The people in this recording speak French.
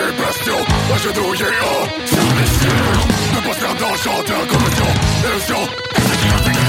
quelle passion À genouiller, oh, sur les cieux Ne pas faire d'argent, de corruption, illusion, et